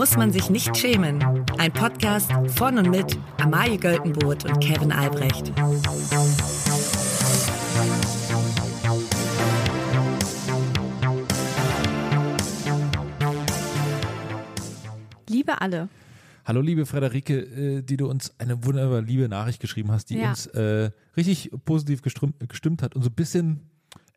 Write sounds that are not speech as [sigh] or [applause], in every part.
muss man sich nicht schämen. Ein Podcast von und mit Amalie Göltenboot und Kevin Albrecht. Liebe alle. Hallo liebe Frederike, äh, die du uns eine wunderbare liebe Nachricht geschrieben hast, die Ja. uns äh, richtig positiv gestimmt, gestimmt hat und so ein bisschen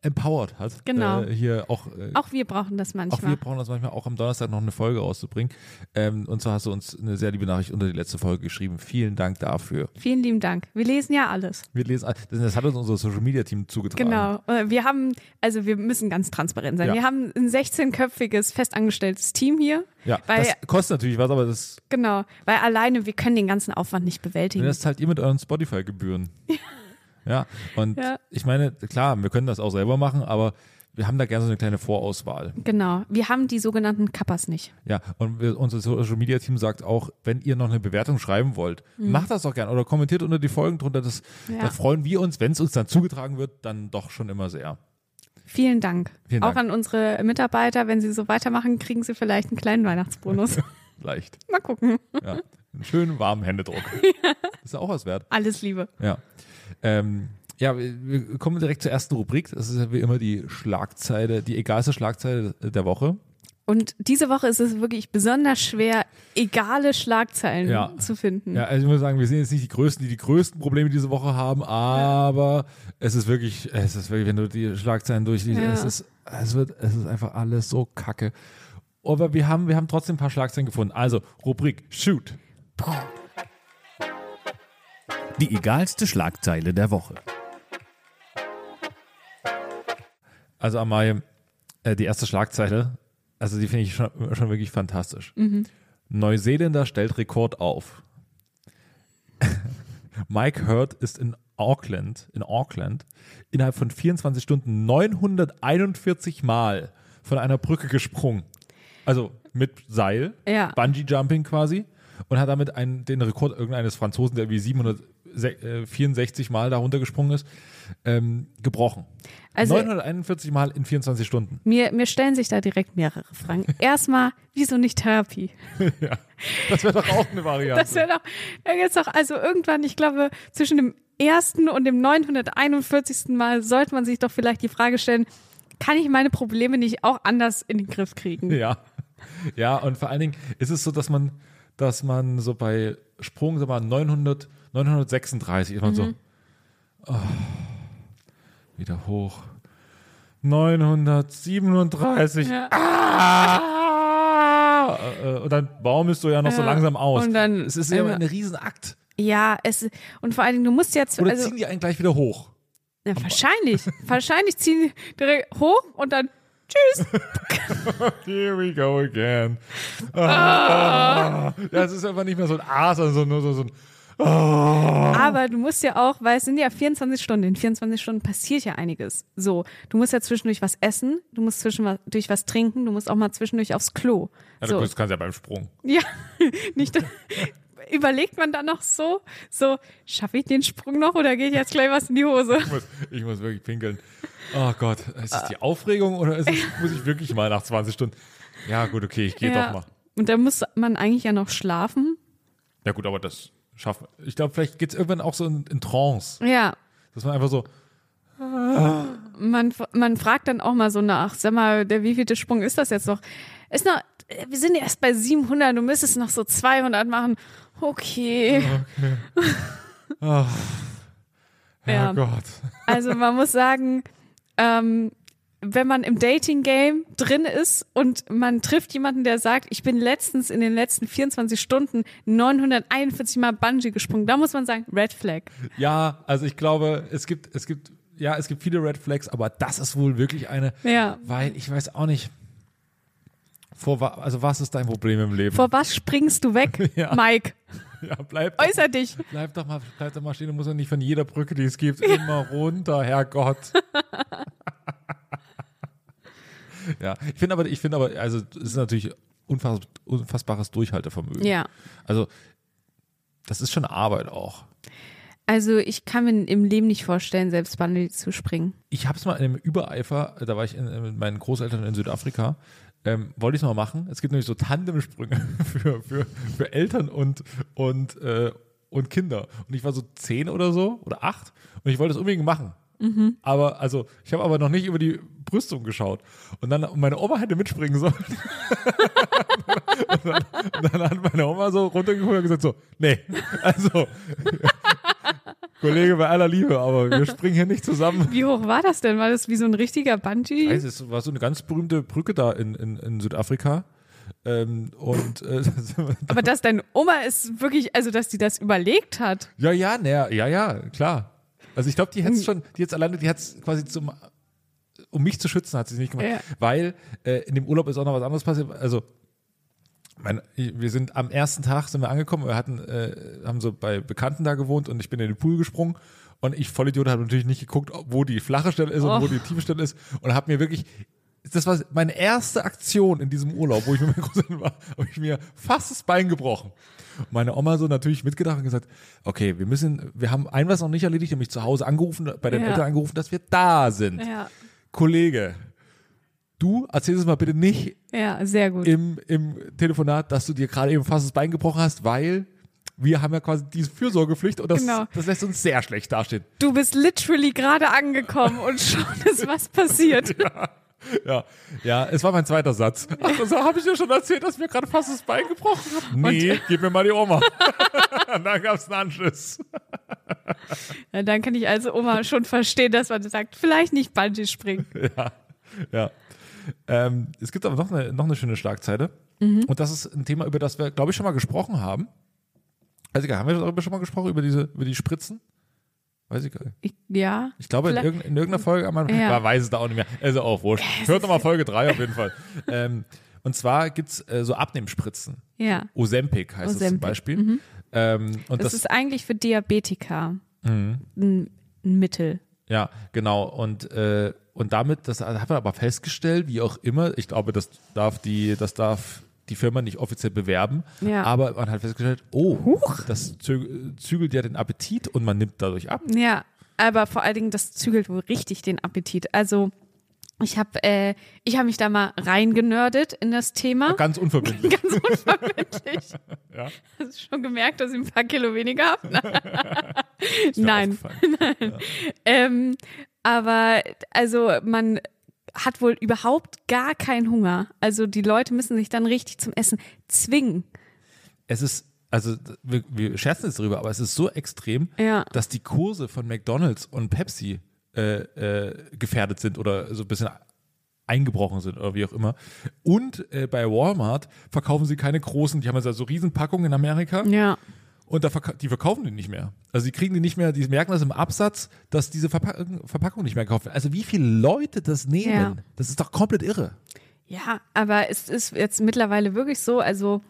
empowered hat. Genau. Äh, hier auch, äh, Auch wir brauchen das auch manchmal. wir brauchen das manchmal auch am Donnerstag noch eine Folge rauszubringen. Ähm, und zwar hast du uns eine sehr liebe Nachricht unter die letzte Folge geschrieben. Vielen Dank dafür. Vielen lieben Dank. Wir lesen ja alles. Wir lesen, das- das hat uns unser Social Media Team zugetragen. Genau. Äh, Wir haben, also wir müssen ganz transparent sein. Ja. Wir haben ein 16-köpfiges festangestelltes Team hier. Ja, Weil- das kostet natürlich was, aber das, Genau. Weil alleine wir können den ganzen Aufwand nicht bewältigen. das zahlt ihr mit euren Spotify-Gebühren. Ja, [laughs] und Ja. ich meine, klar, wir können das auch selber machen, aber wir haben da gerne so eine kleine Vorauswahl. Genau. Wir haben die sogenannten Kappas nicht. Ja, und wir, unser Social Media Team sagt auch, wenn ihr noch eine Bewertung schreiben wollt, macht das doch gern oder kommentiert unter die Folgen drunter. Das. Ja. Da freuen wir uns, wenn es uns dann zugetragen wird, dann doch schon immer sehr. Vielen Dank. Vielen Auch Dank. an unsere Mitarbeiter. Wenn sie so weitermachen, kriegen sie vielleicht einen kleinen Weihnachtsbonus. [laughs] Leicht. Mal gucken. Ja. Einen schönen warmen Händedruck. [laughs] Ist ja auch was wert. Alles Liebe. Ja. Ähm, ja, wir kommen direkt zur ersten Rubrik. Das ist ja wie immer die Schlagzeile, die egalste Schlagzeile der Woche. Und diese Woche ist es wirklich besonders schwer, egale Schlagzeilen Ja. zu finden. Ja, also ich muss sagen, wir sind jetzt nicht die Größten, die die größten Probleme diese Woche haben, aber es ist wirklich, es ist wirklich, wenn du die Schlagzeilen durchliest, Ja. es ist, es wird, es ist einfach alles so kacke. Aber wir haben, wir haben trotzdem ein paar Schlagzeilen gefunden. Also, Rubrik Shoot. Die egalste Schlagzeile der Woche. Also, Amalie, äh, die erste Schlagzeile, also die finde ich schon, schon wirklich fantastisch. Neuseeländer stellt Rekord auf. [laughs] Mike Hurd ist in Auckland, in Auckland innerhalb von 24 Stunden 941 Mal von einer Brücke gesprungen. Also mit Seil, Ja. Bungee Jumping quasi und hat damit einen, den Rekord irgendeines Franzosen, der wie 764 Mal da runtergesprungen ist, ähm, gebrochen. Also- 941 Mal in 24 Stunden. Mir, mir stellen sich da direkt mehrere Fragen. [laughs] Erstmal, wieso nicht Therapie? Das wäre doch auch eine [laughs] Variante. Das wäre doch, da doch, also irgendwann, ich glaube, zwischen dem ersten und dem 941. Mal sollte man sich doch vielleicht die Frage stellen, kann ich meine Probleme nicht auch anders in den Griff kriegen? Ja. Ja, und vor allen Dingen ist es so, dass man, dass man so bei Sprung, sag mal, 900, 936 ist man so, oh, wieder hoch. 937. Ja. Ah! Äh, Und dann baumelst du ja noch so Ja. langsam aus. Und dann- es ist ja immer ein Riesenakt. Ja, es, und vor allen Dingen, du musst jetzt, Oder also, ziehen die einen gleich wieder hoch? ja, wahrscheinlich, [laughs] wahrscheinlich ziehen die direkt hoch und dann, tschüss. [laughs] Here we go again. Ah. [laughs] Ja, es ist einfach nicht mehr so ein A, sondern so, nur so, so ein Aber du musst ja auch, weil es sind ja 24 Stunden, in 24 Stunden passiert ja einiges. So, du musst ja zwischendurch was essen, du musst zwischendurch was trinken, du musst auch mal zwischendurch aufs Klo. Ja, so. das kannst du ja beim Sprung. Ja, [laughs] nicht. [laughs] Überlegt man dann noch so, so, schaffe ich den Sprung noch oder geht jetzt gleich was in die Hose? Ich muss, ich muss wirklich pinkeln. Oh Gott, ist es die Aufregung oder es, [laughs] muss ich wirklich mal nach 20 Stunden? Ja, gut, okay, ich gehe Ja. doch mal. Und dann muss man eigentlich ja noch schlafen. Ja, gut, aber das schaffen. Ich glaube, vielleicht geht es irgendwann auch so in, in Trance, Ja, dass man einfach so, man, man fragt dann auch mal so nach, sag mal, der wievielte Sprung ist das jetzt noch? Ist noch, wir sind erst bei 700, du müsstest noch so 200 machen. Okay. [laughs] Ja. Herrgott. Also man muss sagen, ähm, wenn man im Dating-Game drin ist und man trifft jemanden, der sagt, ich bin letztens in den letzten 24 Stunden 941 Mal Bungee gesprungen, da muss man sagen, Red Flag. Ja, also ich glaube, es gibt, es gibt, ja, es gibt viele Red Flags, aber das ist wohl wirklich eine, Ja. weil ich weiß auch nicht, vor, also was ist dein Problem im Leben? Vor was springst du weg, [laughs] Ja. Mike? ja, bleib doch, Äußer dich. bleib doch mal, bleib doch mal stehen, du musst ja nicht von jeder Brücke, die es gibt, immer runter, Herrgott. [laughs] ja, ich finde aber, ich finde aber, also es ist natürlich unfass, unfassbares Durchhaltevermögen. Ja. Also das ist schon Arbeit auch. Also ich kann mir im Leben nicht vorstellen, selbst Bungee zu springen. Ich habe es mal in einem Übereifer, da war ich in, mit meinen Großeltern in Südafrika, ähm, wollte ich es mal machen. Es gibt nämlich so Tandemsprünge [laughs] für, für, für Eltern und, und, äh, und Kinder. Und ich war so zehn oder so oder acht und ich wollte es unbedingt machen. Aber also, ich habe aber noch nicht über die Brüstung geschaut. Und dann und meine Oma hätte mitspringen sollen. [laughs] und, dann, und dann hat meine Oma so runtergeguckt und gesagt so, nee, also [laughs] Kollege bei aller Liebe, aber wir springen hier nicht zusammen. Wie hoch war das denn? War das wie so ein richtiger Bungee? Weiß, es war so eine ganz berühmte Brücke da in, in, in Südafrika. Ähm, und äh, [laughs] Aber dass deine Oma ist wirklich, also dass die das überlegt hat. ja, ja, naja, ja, ja, klar. Also ich glaube, die hätte schon, die jetzt alleine, die hat es quasi zum, um mich zu schützen, hat sie es nicht gemacht. Ja. Weil äh, in dem Urlaub ist auch noch was anderes passiert. Also mein, wir sind am ersten Tag sind wir angekommen, wir hatten, äh, haben so bei Bekannten da gewohnt und ich bin in den Pool gesprungen und ich Vollidiot habe natürlich nicht geguckt, wo die flache Stelle ist und Och. wo die tiefe Stelle ist und habe mir wirklich das war meine erste Aktion in diesem Urlaub, wo ich mit meinen [laughs] Großeltern war, habe ich mir fast das Bein gebrochen. Und meine Oma so natürlich mitgedacht und gesagt, okay, wir müssen, wir haben ein was noch nicht erledigt, nämlich zu Hause angerufen, bei den Ja. Eltern angerufen, dass wir da sind. Ja. Kollege, du erzähl es mal bitte nicht Ja, sehr gut. im, im Telefonat, dass du dir gerade eben fast das Bein gebrochen hast, weil wir haben ja quasi diese Fürsorgepflicht und das, Genau. das lässt uns sehr schlecht dastehen. Du bist literally gerade angekommen und [laughs] schon ist was passiert. Ja, ja, es war mein zweiter Satz. Ach, das habe ich dir schon erzählt, dass mir gerade fast das Bein gebrochen habe. Nee, gib mir mal die Oma. und [laughs] dann gab es einen Anschluss. Ja, dann kann ich also Oma schon verstehen, dass man sagt, vielleicht nicht Bungee springen. [laughs] Ja. Ähm, es gibt aber noch eine, noch eine schöne Schlagzeile. Mhm. Und das ist ein Thema, über das wir, glaube ich, schon mal gesprochen haben. Weiß ich gar nicht, haben wir darüber schon mal gesprochen, über diese, über die Spritzen? Weiß ich gar nicht. Ich, ja. Ich glaube, in, irgendeiner, in irgendeiner Folge, man Ja. man weiß es da auch nicht mehr. Also auch wurscht. Hört nochmal Folge 3 auf jeden Fall. [laughs] ähm, und zwar gibt's äh, so Abnehmspritzen. Ja. Ozempic heißt es zum Ozempic, Beispiel. Ähm, und Das, das, ist eigentlich für Diabetiker ein, ein Mittel. ja, genau. Und, äh, und damit, das hat man aber festgestellt, wie auch immer, ich glaube, das darf die, das darf die Firma nicht offiziell bewerben, Ja. aber man hat festgestellt, oh, das zü zügelt ja den Appetit und man nimmt dadurch ab. Ja, aber vor allen Dingen, das zügelt wohl richtig den Appetit. Also ich habe äh, ich hab mich da mal reingenördet in das Thema. Ganz unverbindlich. [laughs] Ganz unverbindlich. [laughs] Ja. Hast du schon gemerkt, dass ich ein paar Kilo weniger habe? [laughs] Mir Nein. aufgefallen. Ähm, aber also man hat wohl überhaupt gar keinen Hunger. Also die Leute müssen sich dann richtig zum Essen zwingen. es ist, also wir, wir scherzen jetzt drüber, aber es ist so extrem, Ja. dass die Kurse von McDonalds und Pepsi äh, äh, gefährdet sind oder so ein bisschen eingebrochen sind oder wie auch immer. Und äh, bei Walmart verkaufen sie keine großen, die haben also so Riesenpackungen in Amerika Ja. und da verka die verkaufen die nicht mehr. Also die kriegen die nicht mehr, die merken das im Absatz, dass diese Verpack Verpackung nicht mehr gekauft wird. Also wie viele Leute das nehmen, Ja. das ist doch komplett irre. Ja, aber es ist jetzt mittlerweile wirklich so, also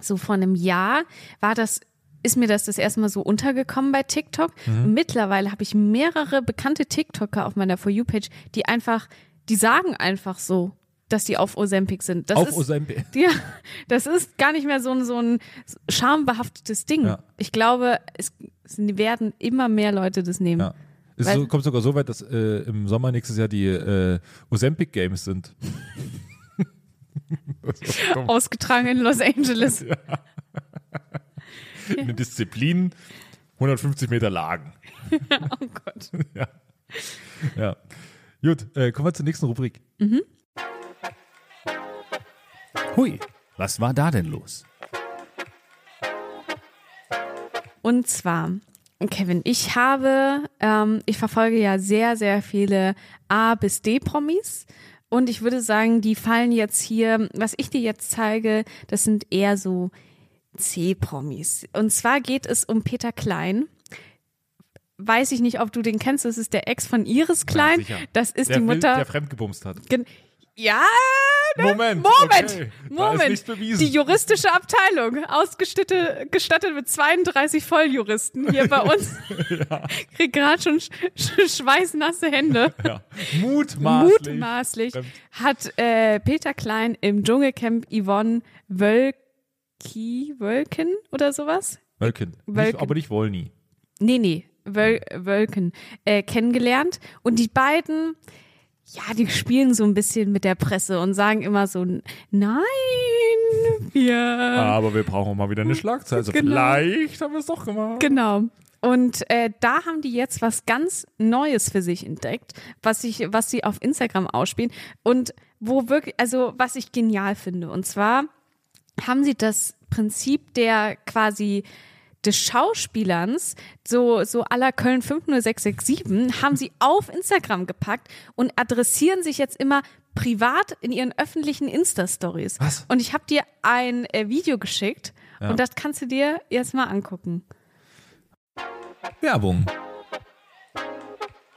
so vor einem Jahr war das, ist mir das das erste Mal so untergekommen bei TikTok. Mittlerweile habe ich mehrere bekannte TikToker auf meiner For You-Page, die einfach, die sagen einfach so, dass die auf Ozempic sind. Das Auf ist, Ozempic. [laughs] ja, das ist gar nicht mehr so ein, so ein schambehaftetes Ding. Ja. Ich glaube, es, es werden immer mehr Leute das nehmen. Ja. Es so, kommt sogar so weit, dass äh, im Sommer nächstes Jahr die äh, Ozempic Games sind. [laughs] Ausgetragen in Los Angeles. [laughs] Eine Disziplin, 150 Meter Lagen. [laughs] Oh Gott. [laughs] ja. ja. Gut, äh, kommen wir zur nächsten Rubrik. Hui, was war da denn los? Und zwar, Kevin, ich habe, ähm, ich verfolge ja sehr, sehr viele A bis D-Promis. Und ich würde sagen, die fallen jetzt hier, was ich dir jetzt zeige, das sind eher so C-Promis. Und zwar geht es um Peter Klein. Weiß ich nicht, ob du den kennst. Das ist der Ex von Iris Klein. sicher. das ist der die Wild, Mutter. der fremdgebumst hat. Gen- ja, ne? Moment, Moment, okay. Moment. Die juristische Abteilung, ausgestattet gestattet mit 32 Volljuristen hier bei uns. [laughs] Kriegt gerade schon sch sch schweißnasse Hände. Ja. Mutmaßlich. Mutmaßlich hat äh, Peter Klein im Dschungelcamp Yvonne Wölki, Wölken oder sowas? Wölken. Wölken. Aber nicht Wollny. nee, nee, Wöl Wölken, äh, kennengelernt. Und die beiden, ja, die spielen so ein bisschen mit der Presse und sagen immer so, nein, wir. Aber wir brauchen auch mal wieder eine Schlagzeile. Also Genau. Vielleicht haben wir es doch gemacht. Genau. Und äh, da haben die jetzt was ganz Neues für sich entdeckt, was ich, was sie auf Instagram ausspielen und wo wirklich, also was ich genial finde. Und zwar haben sie das Prinzip der quasi des Schauspielerns, so, so aller Köln 50667, haben sie auf Instagram gepackt und adressieren sich jetzt immer privat in ihren öffentlichen Insta-Stories. Was? Und ich habe dir ein äh, Video geschickt und das kannst du dir jetzt mal angucken. Werbung.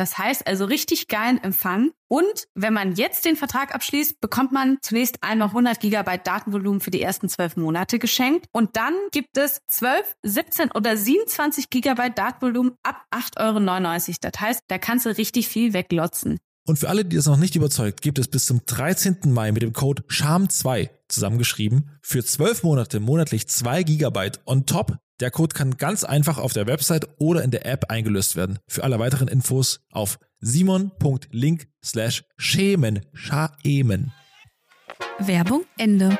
Das heißt also richtig geilen Empfang. Und wenn man jetzt den Vertrag abschließt, bekommt man zunächst einmal 100 Gigabyte Datenvolumen für die ersten zwölf Monate geschenkt. Und dann gibt es 12, 17 oder 27 Gigabyte Datenvolumen ab 8,99 Euro. Das heißt, da kannst du richtig viel weglotzen. Und für alle, die das noch nicht überzeugt, gibt es bis zum 13. Mai mit dem Code SHAM2 zusammengeschrieben für 12 Monate monatlich 2 GB on top. Der Code kann ganz einfach auf der Website oder in der App eingelöst werden. Für alle weiteren Infos auf simon.link slash schämen, schaemen. Werbung Ende.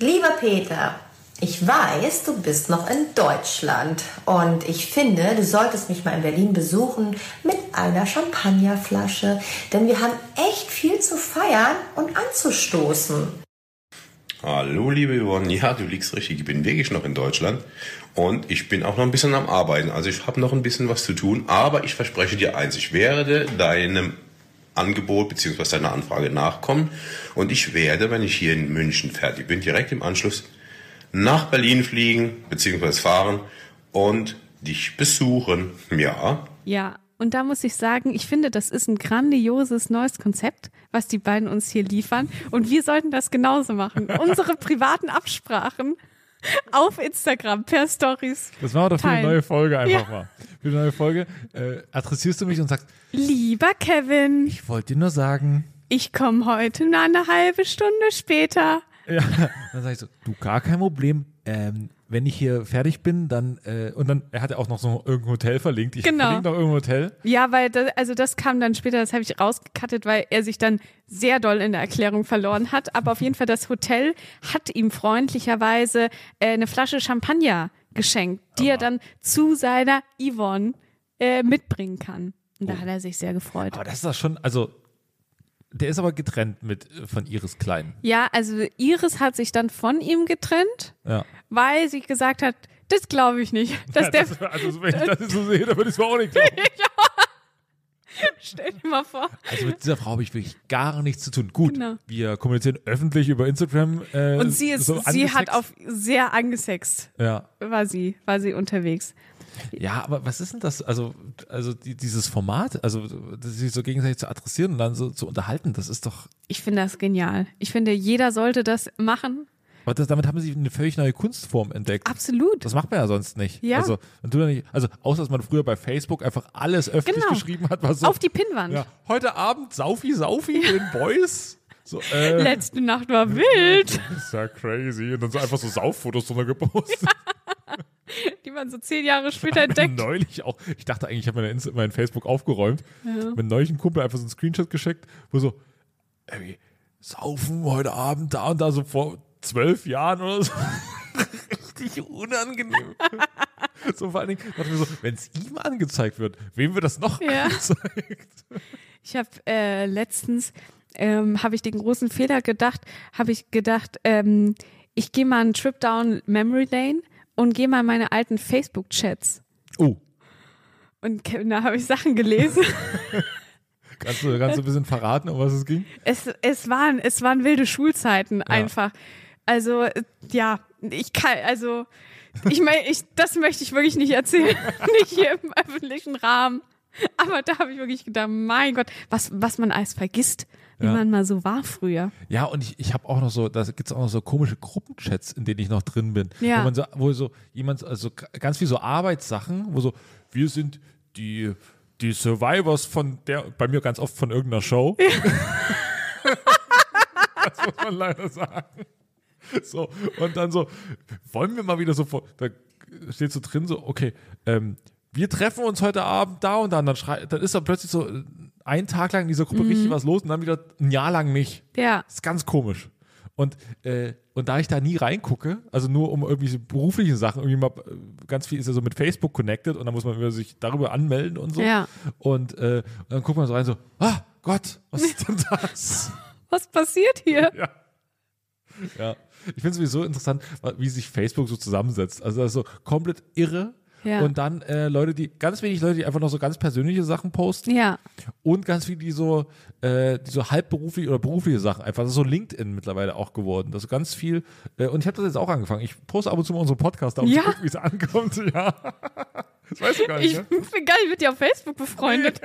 Lieber Peter, ich weiß, du bist noch in Deutschland und ich finde, du solltest mich mal in Berlin besuchen mit einer Champagnerflasche, denn wir haben echt viel zu feiern und anzustoßen. Hallo, liebe Yvonne. Ja, du liegst richtig. Ich bin wirklich noch in Deutschland und ich bin auch noch ein bisschen am Arbeiten. Also ich habe noch ein bisschen was zu tun, aber ich verspreche dir eins. Ich werde deinem Angebot bzw. deiner Anfrage nachkommen und ich werde, wenn ich hier in München fertig bin, direkt im Anschluss nach Berlin fliegen bzw. fahren und dich besuchen. Ja, Ja, und da muss ich sagen, ich finde, das ist ein grandioses neues Konzept, was die beiden uns hier liefern. Und wir sollten das genauso machen. [laughs] Unsere privaten Absprachen auf Instagram per Stories. Das machen wir doch für eine neue Folge einfach Ja. mal. Für eine neue Folge äh, adressierst du mich und sagst, Lieber Kevin, ich wollte dir nur sagen. ich komme heute nur eine halbe Stunde später. Ja, dann sage ich so, du, gar kein Problem. Ähm, wenn ich hier fertig bin, dann, äh, und dann, er hat ja auch noch so irgendein Hotel verlinkt. Ich Genau. verlinke noch irgendein Hotel. Ja, weil das, also das kam dann später, das habe ich rausgekattet, weil er sich dann sehr doll in der Erklärung verloren hat. Aber auf jeden Fall, das Hotel hat ihm freundlicherweise äh, eine Flasche Champagner geschenkt, die er dann zu seiner Yvonne äh, mitbringen kann. Und da hat er sich sehr gefreut. Aber das ist doch schon, also, der ist aber getrennt mit äh, von Iris Klein. Ja, also Iris hat sich dann von ihm getrennt, Ja. weil sie gesagt hat, das glaube ich nicht. [laughs] Dass ja der, das, also, wenn ich das so sehe, dann würde ich es mir auch nicht [laughs] glauben. [laughs] stell dir mal vor. Also mit dieser Frau habe ich wirklich gar nichts zu tun. Gut, Genau. wir kommunizieren öffentlich über Instagram. Äh, Und sie ist, so sie hat auf sehr angesext, Ja. war sie, war sie unterwegs. Ja, aber was ist denn das? Also, also die, dieses Format, also sich so gegenseitig zu adressieren und dann so zu unterhalten, das ist doch. Ich finde das genial. Ich finde, jeder sollte das machen. Aber das, damit haben sie eine völlig neue Kunstform entdeckt. Absolut. Das macht man ja sonst nicht. Ja. Also, man tut ja nicht, also außer dass man früher bei Facebook einfach alles öffentlich Genau. geschrieben hat, was so. Auf die Pinnwand. ja, heute Abend Saufi, Saufi mit den Boys. So, äh, Letzte Nacht war wild, das ist ja crazy. Und dann so einfach so Sauffotos drunter gepostet. die man so zehn Jahre später entdeckt. neulich auch, ich dachte eigentlich, ich habe mein, Insta- mein Facebook aufgeräumt. Mit neulich ein Kumpel einfach so einen Screenshot geschickt, wo so, ey, saufen heute Abend da und da so vor zwölf Jahren oder so. [laughs] Richtig unangenehm. [laughs] so vor allen Dingen, dachte ich mir so, wenn es ihm angezeigt wird, wem wird das noch Ja. angezeigt? Ich habe äh, letztens ähm, habe ich den großen Fehler gedacht, habe ich gedacht, ähm, ich gehe mal einen Trip down Memory Lane und gehe mal in meine alten Facebook-Chats. Oh, Und da habe ich Sachen gelesen. [laughs] Kannst du, kannst du ein bisschen verraten, um was es ging? Es, es, waren, es waren wilde Schulzeiten einfach. Also, äh, ja, ich kann, also, ich meine, ich, das möchte ich wirklich nicht erzählen. [laughs] nicht hier im öffentlichen Rahmen. Aber da habe ich wirklich gedacht, mein Gott, was, was man alles vergisst, wie Ja. man mal so war früher. Ja, und ich, ich habe auch noch so, da gibt es auch noch so komische Gruppenchats, in denen ich noch drin bin. Ja. Wo man so, wo so jemand, also ganz viel so Arbeitssachen, wo so, wir sind die, die Survivors von der, bei mir ganz oft von irgendeiner Show. [laughs] [laughs] das muss man leider sagen. [laughs] So, und dann so, wollen wir mal wieder so vor, da steht so drin, so, okay, ähm, wir treffen uns heute Abend da und dann, dann, schrei, dann ist da plötzlich so äh, ein Tag lang in dieser Gruppe richtig was los und dann wieder ein Jahr lang nicht. Ja. Das ist ganz komisch. Und, äh, und da ich da nie reingucke, also nur um irgendwie so berufliche Sachen, irgendwie mal, äh, ganz viel ist ja so mit Facebook connected und dann muss man sich darüber anmelden und so. Ja. Und, äh, und dann guckt man so rein, so, ah Gott, was ist denn [laughs] das? Was passiert hier? ja. Ja. Ich finde es sowieso interessant, wie sich Facebook so zusammensetzt. Also das ist so komplett irre. Ja. Und dann äh, Leute, die, ganz wenig Leute, die einfach noch so ganz persönliche Sachen posten Ja. und ganz viele, die so, äh, die so halbberufliche oder berufliche Sachen einfach. Das ist so LinkedIn mittlerweile auch geworden. Das ist ganz viel. Äh, und ich habe das jetzt auch angefangen. Ich poste ab und zu mal unseren Podcast, um Ja. zu gucken, wie es [laughs] ankommt. Ja. Das weißt du gar nicht, Ich [laughs] ne? bin gar nicht mit dir auf Facebook befreundet.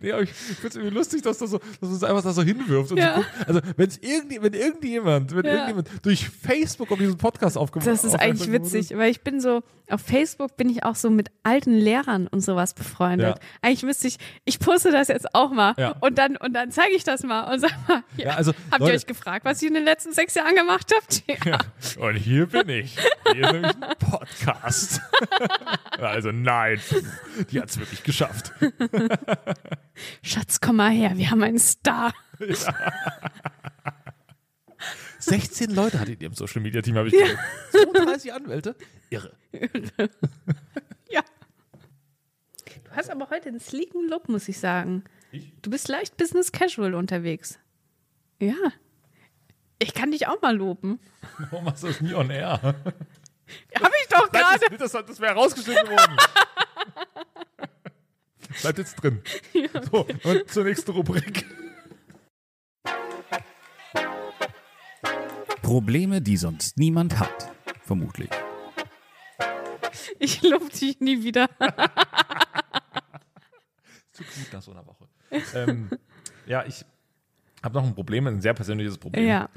Nee, aber ich finde es irgendwie lustig, dass, das so, dass du es einfach da so hinwirfst. Und Ja. so also, wenn's irgend, wenn irgendjemand, wenn Ja. irgendjemand durch Facebook auf diesen Podcast aufgemacht Das ist eigentlich witzig, weil ich bin so, auf Facebook bin ich auch so mit alten Lehrern und sowas befreundet. Ja. Eigentlich müsste ich, ich poste das jetzt auch mal und dann, und dann zeige ich das mal und sag mal, also, [laughs] habt Leute- ihr euch gefragt, was ihr in den letzten sechs Jahren gemacht habt? [laughs] Und hier bin ich. Hier ist nämlich ein Podcast. [laughs] also nein, die hat es wirklich geschafft. Schatz, komm mal her, wir haben einen Star. 16 Leute hatte die im Social Media Team, habe ich gehört. 32 Anwälte? Irre. [laughs] Ja. Du hast aber heute einen sleeken Look, muss ich sagen. Du bist leicht Business Casual unterwegs. Ja. Ich kann dich auch mal loben. Warum machst du das nie on air? Hab ich doch gerade. Das, das, das wäre rausgeschnitten worden. Bleibt jetzt drin. [laughs] So, und zur nächsten Rubrik. Probleme, die sonst niemand hat. Vermutlich. Ich lobe dich nie wieder. Zu gut nach so einer Woche. [laughs] ähm, ja, ich habe noch ein Problem, ein sehr persönliches Problem. Ja.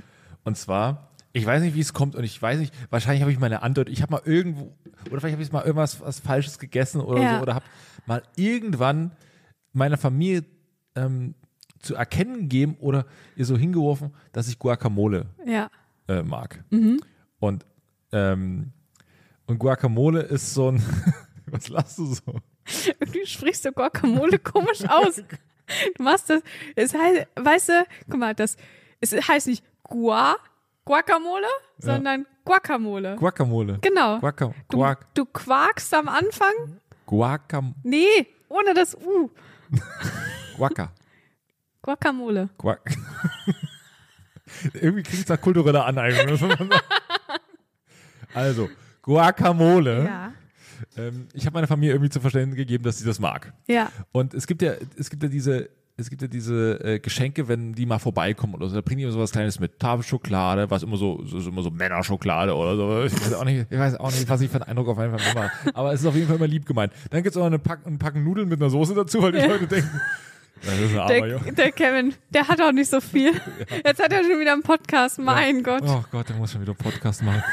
Und zwar, ich weiß nicht, wie es kommt und ich weiß nicht, wahrscheinlich habe ich meine Antwort, ich habe mal irgendwo, oder vielleicht habe ich mal irgendwas was Falsches gegessen oder Ja. so, oder habe mal irgendwann meiner Familie ähm, zu erkennen gegeben oder ihr so hingeworfen, dass ich Guacamole Ja. äh, mag. Und, ähm, und Guacamole ist so ein, [laughs] was lachst du so? Irgendwie sprichst du Guacamole komisch [laughs] aus. Du machst das, es heißt, weißt du, guck mal, das, es heißt nicht Gua, Guacamole, sondern Guacamole. Guacamole. Genau. Guaca, Du, guac, du quakst am Anfang? Guacam, Nee, ohne das U. [laughs] Guaca. Guacamole. Quack. [laughs] Irgendwie klingt es nach kultureller Aneignung. [laughs] also, Guacamole. Ja. Ähm, ich habe meiner Familie irgendwie zu verstehen gegeben, dass sie das mag. Ja. Und es gibt ja, es gibt ja diese, es gibt ja diese äh, Geschenke, wenn die mal vorbeikommen oder so, da bringen die immer so was Kleines mit. Tafelschokolade, was immer so, so, immer so Männerschokolade oder so. [laughs] Ich weiß auch nicht, ich weiß auch nicht, was ich für einen Eindruck auf meine Familie mache. Aber es ist auf jeden Fall immer lieb gemeint. Dann gibt es auch noch eine Pack, ein Packen Nudeln mit einer Soße dazu, weil die Leute denken, armer Der, der Kevin, der hat auch nicht so viel. [laughs] Jetzt hat er schon wieder einen Podcast, mein Gott. Oh Gott, der muss schon wieder Podcast machen.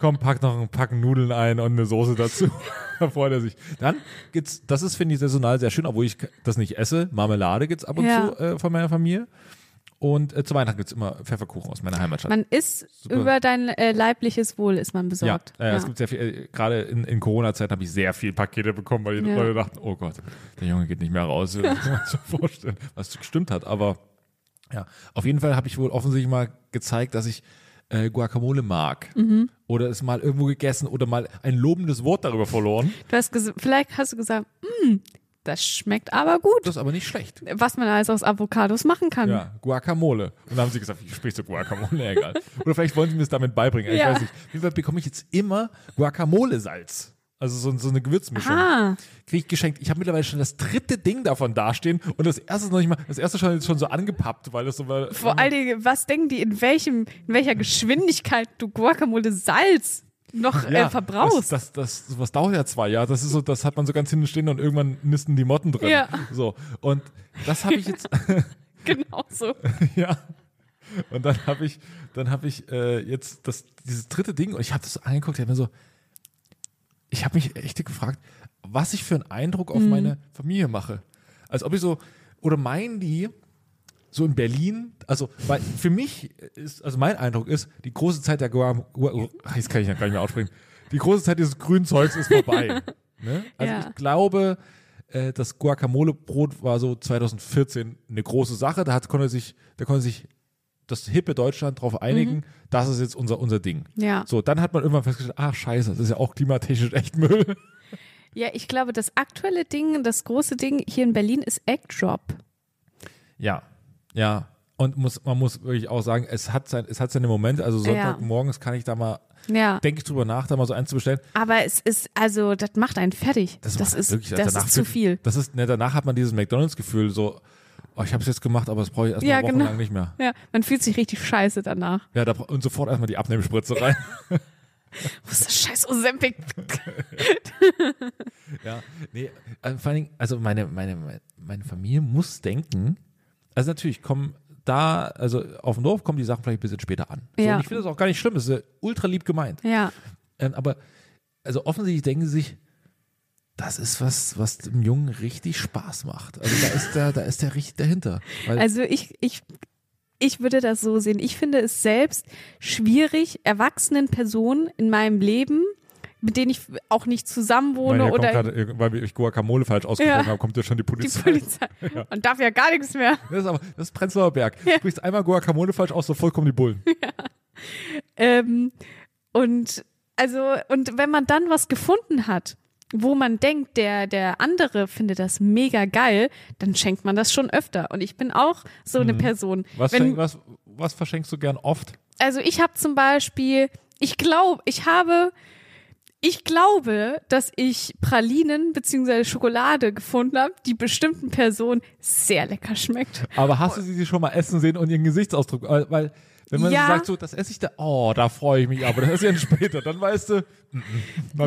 Komm, pack noch ein Packen Nudeln ein und eine Soße dazu. [laughs] Da freut er sich. Dann gibt's, das ist, finde ich, saisonal sehr schön, obwohl ich das nicht esse. Marmelade gibt's ab und Ja. zu äh, von meiner Familie. Und äh, zu Weihnachten gibt's immer Pfefferkuchen aus meiner Heimatstadt. Man ist Super. über dein äh, leibliches Wohl ist man ja, besorgt. äh, es gibt sehr viel, äh, gerade in, in Corona-Zeit habe ich sehr viel Pakete bekommen, weil die Ja. Leute dachten, oh Gott, der Junge geht nicht mehr raus. Das [laughs] kann man sich so vorstellen, was gestimmt hat. Aber ja, auf jeden Fall habe ich wohl offensichtlich mal gezeigt, dass ich äh, Guacamole mag. Mhm. Oder es mal irgendwo gegessen oder mal ein lobendes Wort darüber verloren. Du hast vielleicht hast du gesagt, "Mm, das schmeckt aber gut. Das ist aber nicht schlecht. Was man alles aus Avocados machen kann. Ja, Guacamole. Und dann haben sie gesagt, wie sprichst du Guacamole? Egal. Oder vielleicht wollen sie mir das damit beibringen. Ich Ja. weiß nicht. Fall bekomme ich jetzt immer Guacamole-Salz. Also so, so eine Gewürzmischung. Ah, Kriege ich geschenkt. Ich habe mittlerweile schon das dritte Ding davon dastehen und das erste ist noch nicht mal, das erste schon, schon so angepappt, weil das so war. vor allen Dingen, was denken die, in welchem, in welcher Geschwindigkeit du Guacamole Salz noch äh, verbrauchst? Das, das, das, was dauert ja zwei Jahre. Das ist so, das hat man so ganz hinten stehen und irgendwann nisten die Motten drin. Ja. So. Und das habe ich jetzt, [laughs] genau so. [laughs] ja. Und dann habe ich, dann habe ich äh, jetzt das, dieses dritte Ding und ich habe das so angeguckt, ich habe mir so, ich habe mich echt gefragt, was ich für einen Eindruck Mhm. auf meine Familie mache. Als ob ich so, oder meinen die, so in Berlin, also weil für mich ist, also mein Eindruck ist, die große Zeit der Guam, jetzt kann ich ja gar nicht mehr aussprechen, die große Zeit dieses grünen Zeugs ist vorbei. [laughs] ne? Also Ja. ich glaube, äh, das Guacamole-Brot war so 2014 eine große Sache. Da hat, konnte sich, da konnte sich das hippe Deutschland darauf einigen, das ist jetzt unser, unser Ding. Ja. So, dann hat man irgendwann festgestellt, ach scheiße, das ist ja auch klimatechnisch echt Müll. [laughs] Ja, ich glaube, das aktuelle Ding, das große Ding hier in Berlin ist Egg Drop. Ja, ja. Und muss, man muss wirklich auch sagen, es hat, sein, es hat seine Momente. Also Sonntagmorgens kann ich da mal, Ja. denke ich drüber nach, da mal so eins zu bestellen. Aber es ist, also, das macht einen fertig. Das, macht ist, wirklich- das danach ist zu viel. Das ist, ne, danach hat man dieses McDonalds-Gefühl, so, oh, ich habe es jetzt gemacht, aber das brauche ich erstmal Ja, wochenlang genau. nicht mehr. Ja, man fühlt sich richtig scheiße danach. Ja, da, und sofort erstmal die Abnehmspritze rein. [laughs] [laughs] Wo ist das scheiß Ozempic? [laughs] Ja, nee, äh, vor allen Dingen, also meine, meine, meine- Familie muss denken, also natürlich kommen da, also auf dem Dorf kommen die Sachen vielleicht ein bisschen später an. So, Ja. und ich finde das auch gar nicht schlimm, das ist ultra lieb gemeint. Ja. Ähm, aber, also offensichtlich denken sie sich, das ist was, was dem Jungen richtig Spaß macht. Also da ist der, da ist der richtig dahinter. Weil, Also ich, ich, ich würde das so sehen. Ich finde es selbst schwierig, erwachsenen Personen in meinem Leben, mit denen ich auch nicht Meine, zusammenwohne kommt oder gerade, weil ich Guacamole falsch ausgesprochen Ja. habe, kommt ja schon die die Polizei. Polizei. [laughs] Man darf ja gar nichts mehr. Das ist aber, das ist Prenzlauer Berg. Du sprichst einmal Guacamole falsch aus, so vollkommen die Bullen. [laughs] Ähm, und also, und wenn man dann was gefunden hat, wo man denkt, der, der andere findet das mega geil, dann schenkt man das schon öfter. Und ich bin auch so eine Person. Mhm. Was, Wenn- schenk, was, was verschenkst du gern oft? also ich habe zum Beispiel, ich glaube, ich habe, ich glaube, dass ich Pralinen bzw. Schokolade gefunden habe, die bestimmten Personen sehr lecker schmeckt. Aber hast du sie schon mal essen sehen und ihren Gesichtsausdruck? Weil, weil wenn man Ja. so sagt, so, das esse ich da, oh, da freue ich mich, aber das esse ich dann später, dann weißt du, mm, mm,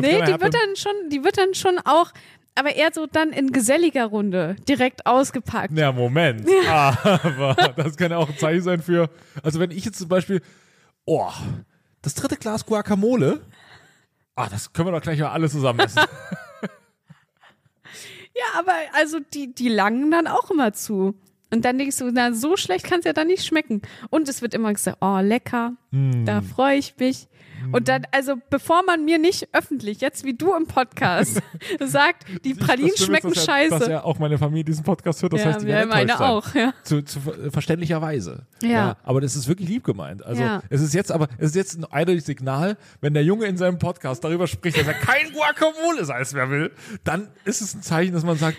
Nee, die happen. wird dann schon, die wird dann schon auch, aber eher so dann in geselliger Runde direkt ausgepackt. Ja, Moment. [laughs] Aber das kann ja auch ein Zeichen sein für, also wenn ich jetzt zum Beispiel, oh, das dritte Glas Guacamole, ah, das können wir doch gleich mal alle zusammen essen. [laughs] Ja, aber also die, die langen dann auch immer zu. Und dann denkst du, na, so schlecht kann es ja dann nicht schmecken. Und es wird immer gesagt, oh, lecker, Mm. da freue ich mich. Und dann, also bevor man mir nicht öffentlich, jetzt wie du im Podcast, [laughs] sagt, die Pralinen Schlimme ist, schmecken dass ja, scheiße. Dass ja auch meine Familie diesen Podcast hört, das ja, heißt, die werden meine sein. auch, ja. Zu, zu ver- verständlicherweise. Ja. Aber das ist wirklich lieb gemeint. Also Ja. es ist jetzt aber, es ist jetzt ein eindeutiges Signal, wenn der Junge in seinem Podcast darüber spricht, dass er kein Guacamole-Salz mehr will, dann ist es ein Zeichen, dass man sagt,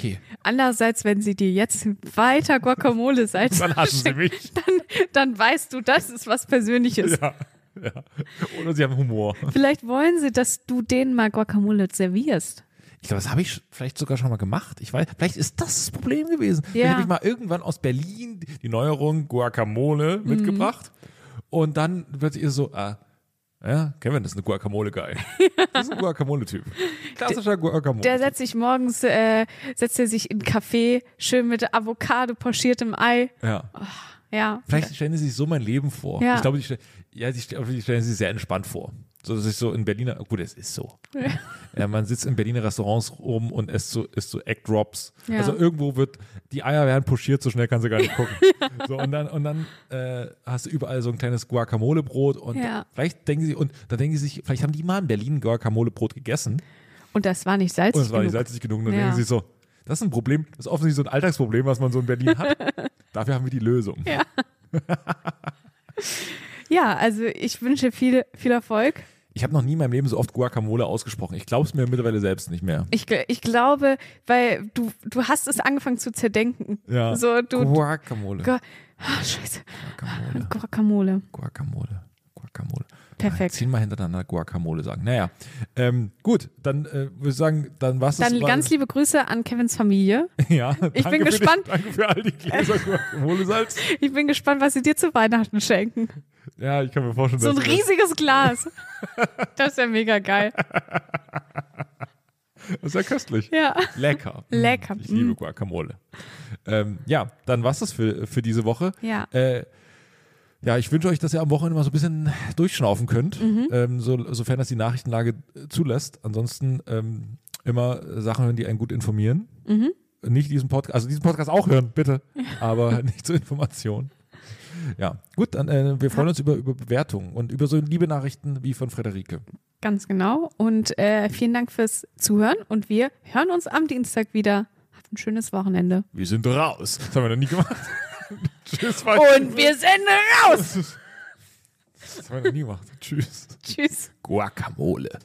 okay, Andererseits, wenn sie dir jetzt weiter Guacamole Salz dann hassen sie mich. dann, dann weißt du, das ist was Persönliches. Ja. Ja. Oder sie haben Humor. Vielleicht wollen sie, dass du denen mal Guacamole servierst. Ich glaube, das habe ich vielleicht sogar schon mal gemacht. Ich weiß, vielleicht ist das das Problem gewesen. Ja. Vielleicht habe ich mal irgendwann aus Berlin die Neuerung Guacamole Mhm. mitgebracht und dann wird ihr so, ah, ja, Kevin ist eine Guacamole-Guy. [laughs] Das ist ein Guacamole-Typ. Klassischer Guacamole. Der setzt sich morgens, äh, setzt er sich in einen Café, schön mit Avocado pochiertem Ei. ja. Ja. Vielleicht stellen sie sich so mein Leben vor. Ja. Ich glaube, die, ja, die, die stellen sich sehr entspannt vor. So, dass ich so in Berliner, gut, es ist so. Ja. man sitzt in Berliner Restaurants rum und isst so, isst so Egg Drops. Ja. Also irgendwo wird, die Eier werden pochiert, so schnell kannst du gar nicht gucken. [laughs] So, und dann, und dann äh, hast du überall so ein kleines Guacamole-Brot und Ja. vielleicht denken sie, und da denken sie sich, vielleicht haben die mal in Berlin Guacamole-Brot gegessen Und das war nicht salzig und es war nicht salzig genug. Und dann Ja. denken sie sich so, das ist ein Problem, das ist offensichtlich so ein Alltagsproblem, was man so in Berlin hat. [laughs] Dafür haben wir die Lösung. Ja. [laughs] Ja, also ich wünsche viel, viel Erfolg. Ich habe noch nie in meinem Leben so oft Guacamole ausgesprochen. Ich glaube es mir mittlerweile selbst nicht mehr. Ich, ich glaube, weil du, du hast es angefangen zu zerdenken. Ja. So, du, Guacamole. Gu- Ah, scheiße. Guacamole. Guacamole. Guacamole. Guacamole. Perfekt. Zehnmal hintereinander Guacamole sagen. Naja, ähm, gut, dann äh, würde ich sagen, dann was Dann ganz liebe Grüße an Kevins Familie. [laughs] Ja, Ich bin danke für gespannt. Die, danke für all die Gläser [laughs] Guacamole-Salz. Ich bin gespannt, was sie dir zu Weihnachten schenken. Ja, ich kann mir vorstellen, So ein riesiges Glas. [laughs] Das ist ja mega geil. Das, ist ja köstlich. Ja. Lecker. Lecker. Ich liebe Mm. Guacamole. Ähm, ja, dann war's das für, für diese Woche. Ja. Äh, ja, ich wünsche euch, dass ihr am Wochenende mal so ein bisschen durchschnaufen könnt, Mhm. ähm, so, sofern das die Nachrichtenlage äh, zulässt. Ansonsten ähm, immer Sachen hören, die einen gut informieren. Mhm. Nicht diesen Podcast, also diesen Podcast auch hören, bitte, [laughs] aber nicht zur Information. Ja, gut, dann äh, wir freuen uns über, über Bewertungen und über so liebe Nachrichten wie von Frederike. Ganz genau. Und äh, vielen Dank fürs Zuhören. Und wir hören uns am Dienstag wieder. Habt ein schönes Wochenende. Wir sind raus. Das haben wir noch nie gemacht. [laughs] Tschüss, Und wir sind raus. [laughs] Das haben wir noch nie gemacht. Tschüss. Tschüss. Guacamole.